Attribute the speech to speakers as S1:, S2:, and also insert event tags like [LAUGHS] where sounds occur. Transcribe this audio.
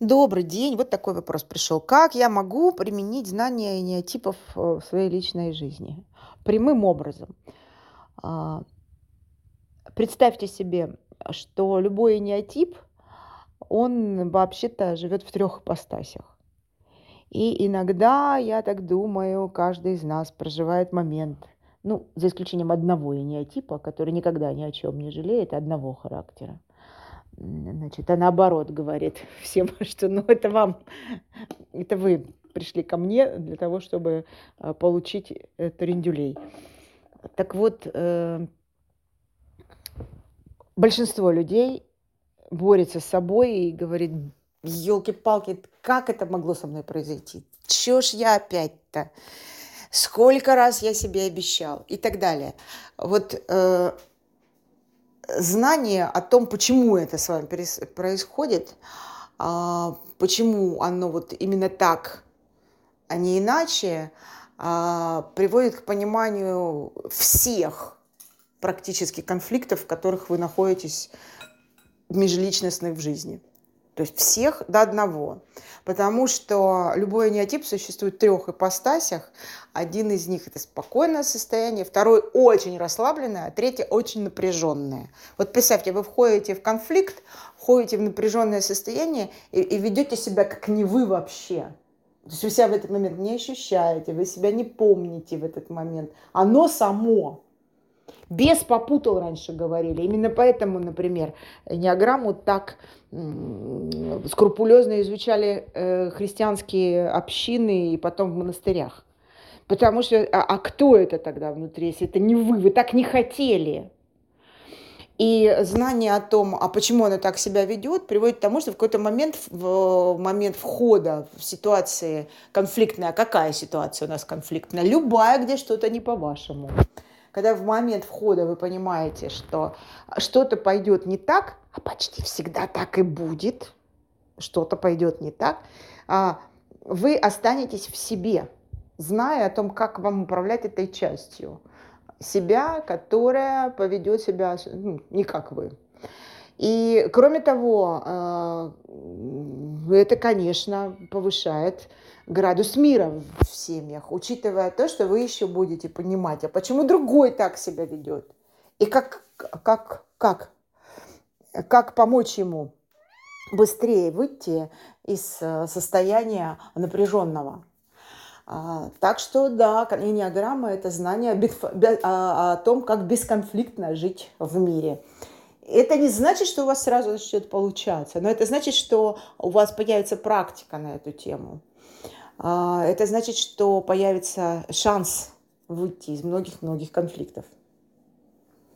S1: Добрый день. Вот такой вопрос пришел. Как я могу применить знания энеотипов э, в своей личной жизни? Прямым образом. А, Представьте себе, что любой энеотип, он вообще-то живет в трех ипостасях. И иногда, я так думаю, каждый из нас проживает момент, ну, за исключением одного энеотипа, который никогда ни о чем не жалеет, одного характера. Значит, а наоборот говорит [LAUGHS] всем, что ну это вам, это вы пришли ко мне для того, чтобы а, получить трендюлей. Так вот, э, большинство людей борется с собой и говорит, елки-палки, как это могло со мной произойти? Чё ж я опять-то? Сколько раз я себе обещал? И так далее. Вот э, знание о том, почему это с вами происходит, а, почему оно вот именно так, а не иначе, а, приводит к пониманию всех практически конфликтов, в которых вы находитесь межличностных в жизни. То есть всех до одного. Потому что любой неотип существует в трех ипостасях. Один из них это спокойное состояние, второй очень расслабленное, а третий очень напряженное. Вот представьте, вы входите в конфликт, входите в напряженное состояние и, и ведете себя как не вы вообще. То есть вы себя в этот момент не ощущаете, вы себя не помните в этот момент. Оно само. Без попутал раньше говорили. Именно поэтому, например, неограмму так скрупулезно изучали э, христианские общины и потом в монастырях. Потому что, а, а кто это тогда внутри, если это не вы, вы так не хотели. И знание о том, а почему она так себя ведет, приводит к тому, что в какой-то момент, в момент входа в ситуации конфликтная, какая ситуация у нас конфликтная? Любая, где что-то не по-вашему когда в момент входа вы понимаете, что что-то пойдет не так, а почти всегда так и будет, что-то пойдет не так, а, вы останетесь в себе, зная о том, как вам управлять этой частью себя, которая поведет себя ну, не как вы. И кроме того, а, это, конечно, повышает градус мира в семьях, учитывая то, что вы еще будете понимать, а почему другой так себя ведет. И как, как, как, как помочь ему быстрее выйти из э, состояния напряженного. А, так что да, энеограмма – это знание о том, как бесконфликтно жить в мире. Это не значит, что у вас сразу начнет получаться, но это значит, что у вас появится практика на эту тему. А, это значит, что появится шанс выйти из многих-многих конфликтов.